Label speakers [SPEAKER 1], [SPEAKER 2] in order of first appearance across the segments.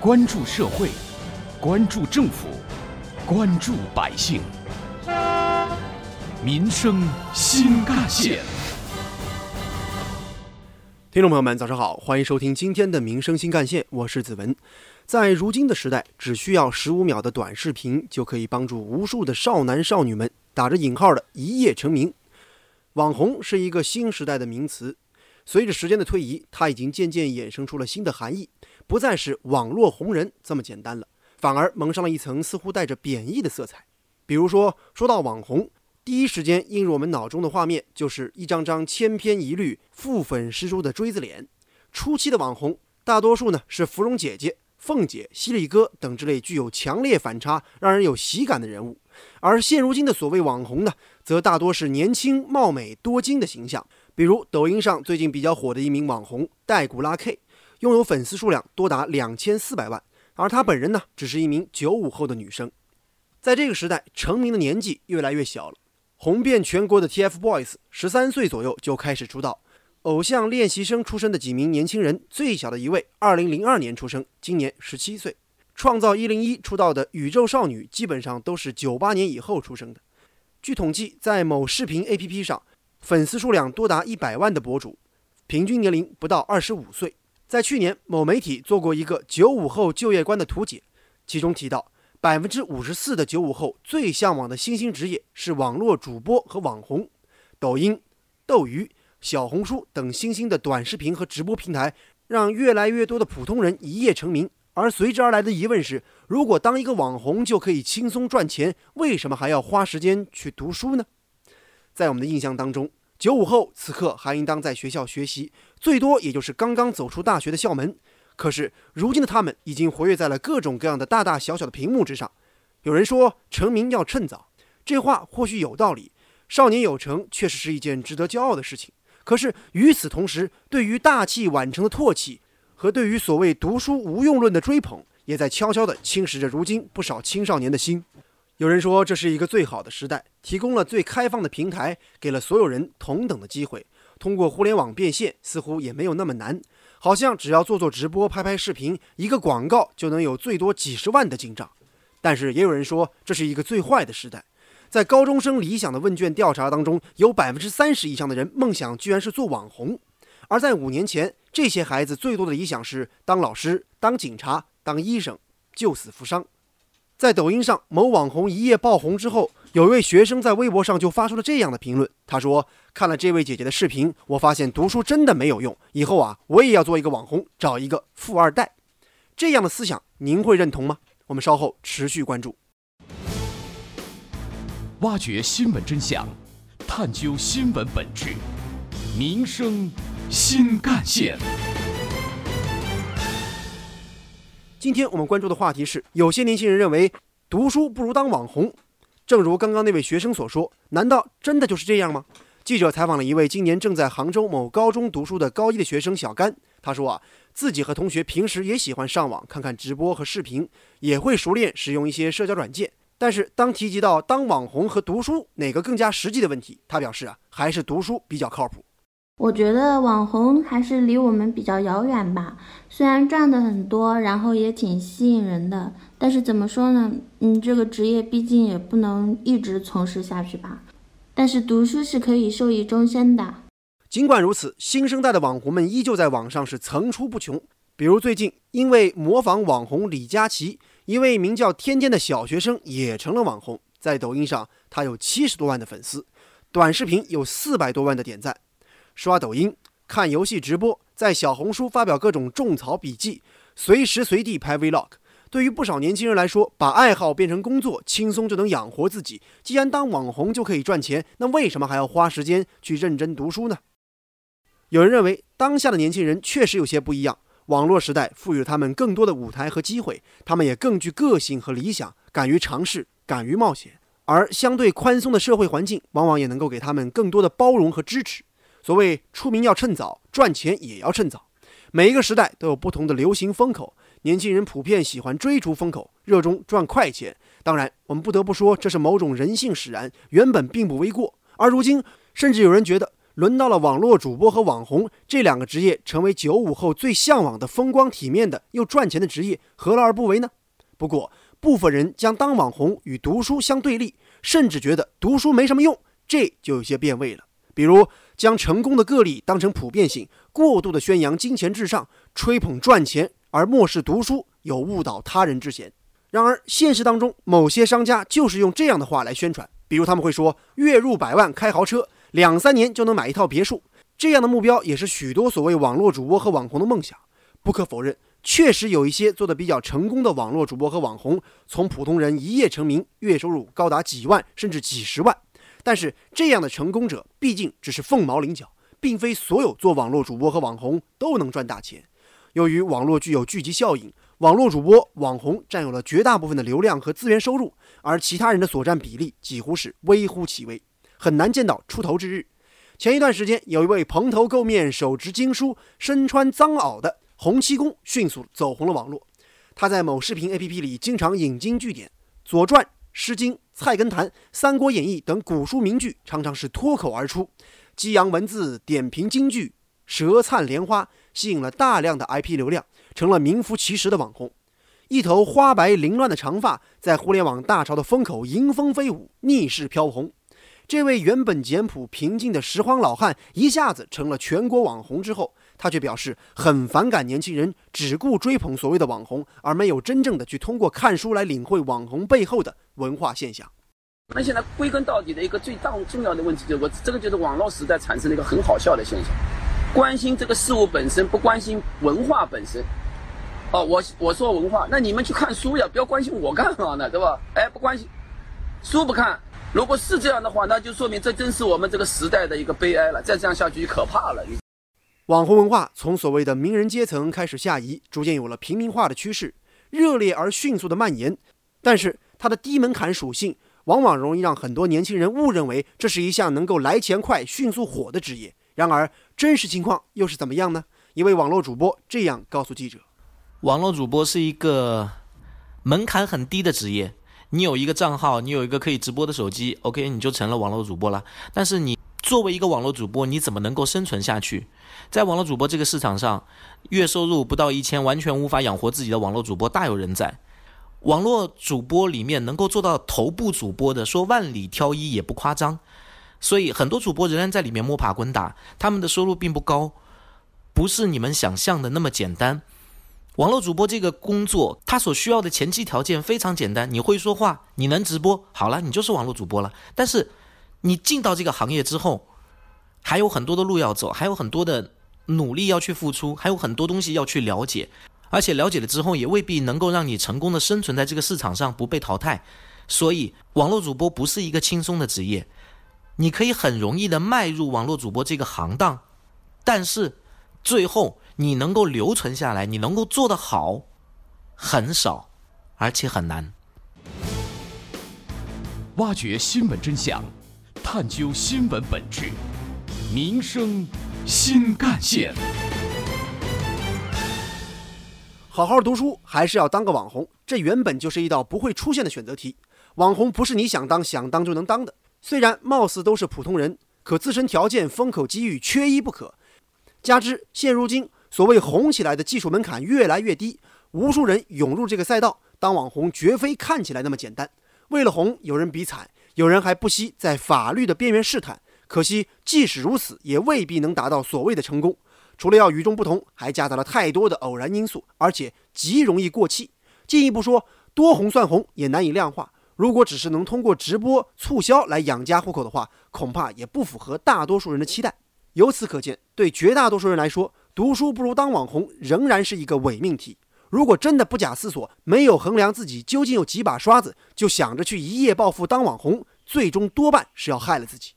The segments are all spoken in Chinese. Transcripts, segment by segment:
[SPEAKER 1] 关注社会，关注政府，关注百姓，民生新干线。
[SPEAKER 2] 听众朋友们，早上好，欢迎收听今天的《民生新干线》，我是子文。在如今的时代，只需要十五秒的短视频，就可以帮助无数的少男少女们打着引号的一夜成名。网红是一个新时代的名词，随着时间的推移，它已经渐渐衍生出了新的含义，不再是网络红人这么简单了，反而蒙上了一层似乎带着贬义的色彩。比如说，说到网红，第一时间映入我们脑中的画面就是一张张千篇一律、负粉十足的锥子脸。初期的网红，大多数呢是芙蓉姐姐。凤姐、犀利哥等之类具有强烈反差、让人有喜感的人物，而现如今的所谓网红呢，则大多是年轻、貌美、多金的形象。比如抖音上最近比较火的一名网红戴古拉 K，拥有粉丝数量多达两千四百万，而她本人呢，只是一名九五后的女生。在这个时代，成名的年纪越来越小了，红遍全国的 TFBOYS，十三岁左右就开始出道。偶像练习生出身的几名年轻人，最小的一位，二零零二年出生，今年十七岁。创造一零一出道的宇宙少女，基本上都是九八年以后出生的。据统计，在某视频 APP 上，粉丝数量多达一百万的博主，平均年龄不到二十五岁。在去年，某媒体做过一个九五后就业观的图解，其中提到，百分之五十四的九五后最向往的新兴职业是网络主播和网红，抖音、斗鱼。小红书等新兴的短视频和直播平台，让越来越多的普通人一夜成名。而随之而来的疑问是：如果当一个网红就可以轻松赚钱，为什么还要花时间去读书呢？在我们的印象当中，九五后此刻还应当在学校学习，最多也就是刚刚走出大学的校门。可是如今的他们已经活跃在了各种各样的大大小小的屏幕之上。有人说成名要趁早，这话或许有道理。少年有成确实是一件值得骄傲的事情。可是与此同时，对于大器晚成的唾弃和对于所谓读书无用论的追捧，也在悄悄地侵蚀着如今不少青少年的心。有人说，这是一个最好的时代，提供了最开放的平台，给了所有人同等的机会。通过互联网变现，似乎也没有那么难，好像只要做做直播、拍拍视频，一个广告就能有最多几十万的进账。但是也有人说，这是一个最坏的时代。在高中生理想的问卷调查当中，有百分之三十以上的人梦想居然是做网红，而在五年前，这些孩子最多的理想是当老师、当警察、当医生，救死扶伤。在抖音上，某网红一夜爆红之后，有一位学生在微博上就发出了这样的评论：“他说，看了这位姐姐的视频，我发现读书真的没有用，以后啊，我也要做一个网红，找一个富二代。”这样的思想，您会认同吗？我们稍后持续关注。
[SPEAKER 1] 挖掘新闻真相，探究新闻本质，民生新干线。
[SPEAKER 2] 今天我们关注的话题是：有些年轻人认为读书不如当网红。正如刚刚那位学生所说，难道真的就是这样吗？记者采访了一位今年正在杭州某高中读书的高一的学生小甘，他说啊，自己和同学平时也喜欢上网看看直播和视频，也会熟练使用一些社交软件。但是，当提及到当网红和读书哪个更加实际的问题，他表示啊，还是读书比较靠谱。
[SPEAKER 3] 我觉得网红还是离我们比较遥远吧。虽然赚的很多，然后也挺吸引人的，但是怎么说呢？嗯，这个职业毕竟也不能一直从事下去吧。但是读书是可以受益终身的。
[SPEAKER 2] 尽管如此，新生代的网红们依旧在网上是层出不穷。比如最近，因为模仿网红李佳琦。一位名叫天天的小学生也成了网红，在抖音上，他有七十多万的粉丝，短视频有四百多万的点赞。刷抖音、看游戏直播，在小红书发表各种种草笔记，随时随地拍 vlog。对于不少年轻人来说，把爱好变成工作，轻松就能养活自己。既然当网红就可以赚钱，那为什么还要花时间去认真读书呢？有人认为，当下的年轻人确实有些不一样。网络时代赋予了他们更多的舞台和机会，他们也更具个性和理想，敢于尝试，敢于冒险。而相对宽松的社会环境，往往也能够给他们更多的包容和支持。所谓出名要趁早，赚钱也要趁早。每一个时代都有不同的流行风口，年轻人普遍喜欢追逐风口，热衷赚快钱。当然，我们不得不说，这是某种人性使然，原本并不为过。而如今，甚至有人觉得。轮到了网络主播和网红这两个职业成为九五后最向往的风光体面的又赚钱的职业，何乐而不为呢？不过，部分人将当网红与读书相对立，甚至觉得读书没什么用，这就有些变味了。比如，将成功的个例当成普遍性，过度的宣扬金钱至上，吹捧赚钱，而漠视读书，有误导他人之嫌。然而，现实当中，某些商家就是用这样的话来宣传，比如他们会说月入百万开豪车，两三年就能买一套别墅。这样的目标也是许多所谓网络主播和网红的梦想。不可否认。确实有一些做得比较成功的网络主播和网红，从普通人一夜成名，月收入高达几万甚至几十万。但是这样的成功者毕竟只是凤毛麟角，并非所有做网络主播和网红都能赚大钱。由于网络具有聚集效应，网络主播、网红占有了绝大部分的流量和资源收入，而其他人的所占比例几乎是微乎其微，很难见到出头之日。前一段时间，有一位蓬头垢面、手执经书、身穿脏袄的。洪七公迅速走红了网络，他在某视频 APP 里经常引经据典，《左传》《诗经》《菜根谭》《三国演义》等古书名句常常是脱口而出，激扬文字点评京剧，舌灿莲花，吸引了大量的 IP 流量，成了名副其实的网红。一头花白凌乱的长发，在互联网大潮的风口迎风飞舞，逆势飘红。这位原本简朴平静的拾荒老汉，一下子成了全国网红之后。他却表示很反感年轻人只顾追捧所谓的网红，而没有真正的去通过看书来领会网红背后的文化现象。
[SPEAKER 4] 那现在归根到底的一个最大重要的问题，就是我这个就是网络时代产生了一个很好笑的现象：关心这个事物本身，不关心文化本身。哦，我我说文化，那你们去看书呀，不要关心我干嘛呢？对吧？哎，不关心，书不看。如果是这样的话，那就说明这真是我们这个时代的一个悲哀了。再这样下去就可怕了。
[SPEAKER 2] 网红文化从所谓的名人阶层开始下移，逐渐有了平民化的趋势，热烈而迅速的蔓延。但是它的低门槛属性，往往容易让很多年轻人误认为这是一项能够来钱快、迅速火的职业。然而，真实情况又是怎么样呢？一位网络主播这样告诉记者：“
[SPEAKER 5] 网络主播是一个门槛很低的职业，你有一个账号，你有一个可以直播的手机，OK，你就成了网络主播了。但是你作为一个网络主播，你怎么能够生存下去？”在网络主播这个市场上，月收入不到一千，完全无法养活自己的网络主播大有人在。网络主播里面能够做到头部主播的，说万里挑一也不夸张。所以很多主播仍然在里面摸爬滚打，他们的收入并不高，不是你们想象的那么简单。网络主播这个工作，他所需要的前期条件非常简单：你会说话，你能直播，好了，你就是网络主播了。但是你进到这个行业之后，还有很多的路要走，还有很多的。努力要去付出，还有很多东西要去了解，而且了解了之后也未必能够让你成功的生存在这个市场上不被淘汰。所以，网络主播不是一个轻松的职业，你可以很容易的迈入网络主播这个行当，但是最后你能够留存下来，你能够做得好，很少，而且很难。
[SPEAKER 1] 挖掘新闻真相，探究新闻本质，民生。新干线，
[SPEAKER 2] 好好读书还是要当个网红？这原本就是一道不会出现的选择题。网红不是你想当想当就能当的。虽然貌似都是普通人，可自身条件、风口机遇缺一不可。加之现如今所谓红起来的技术门槛越来越低，无数人涌入这个赛道，当网红绝非看起来那么简单。为了红，有人比惨，有人还不惜在法律的边缘试探。可惜，即使如此，也未必能达到所谓的成功。除了要与众不同，还夹杂了太多的偶然因素，而且极容易过气。进一步说，多红算红也难以量化。如果只是能通过直播促销来养家糊口的话，恐怕也不符合大多数人的期待。由此可见，对绝大多数人来说，读书不如当网红仍然是一个伪命题。如果真的不假思索，没有衡量自己究竟有几把刷子，就想着去一夜暴富当网红，最终多半是要害了自己。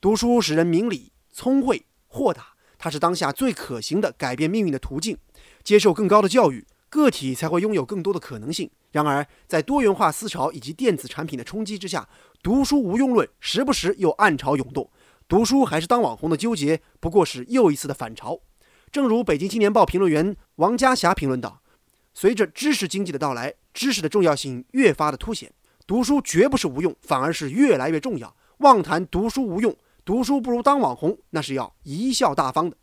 [SPEAKER 2] 读书使人明理、聪慧、豁达，它是当下最可行的改变命运的途径。接受更高的教育，个体才会拥有更多的可能性。然而，在多元化思潮以及电子产品的冲击之下，读书无用论时不时又暗潮涌动。读书还是当网红的纠结，不过是又一次的反潮。正如北京青年报评论员王家霞评论道：“随着知识经济的到来，知识的重要性越发的凸显。读书绝不是无用，反而是越来越重要。妄谈读书无用。”读书不如当网红，那是要贻笑大方的。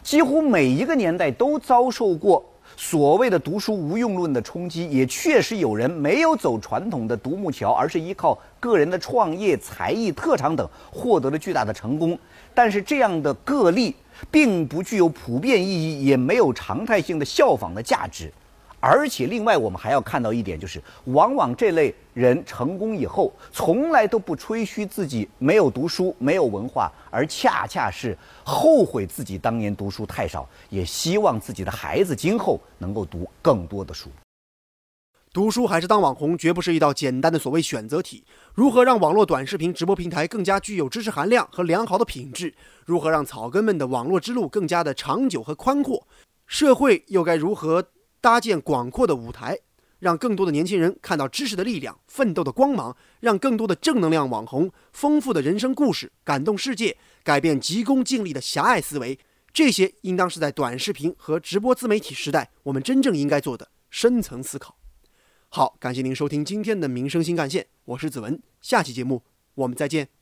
[SPEAKER 6] 几乎每一个年代都遭受过所谓的“读书无用论”的冲击，也确实有人没有走传统的独木桥，而是依靠个人的创业、才艺、特长等获得了巨大的成功。但是这样的个例并不具有普遍意义，也没有常态性的效仿的价值。而且，另外我们还要看到一点，就是往往这类人成功以后，从来都不吹嘘自己没有读书、没有文化，而恰恰是后悔自己当年读书太少，也希望自己的孩子今后能够读更多的书。
[SPEAKER 2] 读书还是当网红，绝不是一道简单的所谓选择题。如何让网络短视频直播平台更加具有知识含量和良好的品质？如何让草根们的网络之路更加的长久和宽阔？社会又该如何？搭建广阔的舞台，让更多的年轻人看到知识的力量、奋斗的光芒，让更多的正能量网红、丰富的人生故事感动世界，改变急功近利的狭隘思维。这些应当是在短视频和直播自媒体时代我们真正应该做的深层思考。好，感谢您收听今天的民生新干线，我是子文，下期节目我们再见。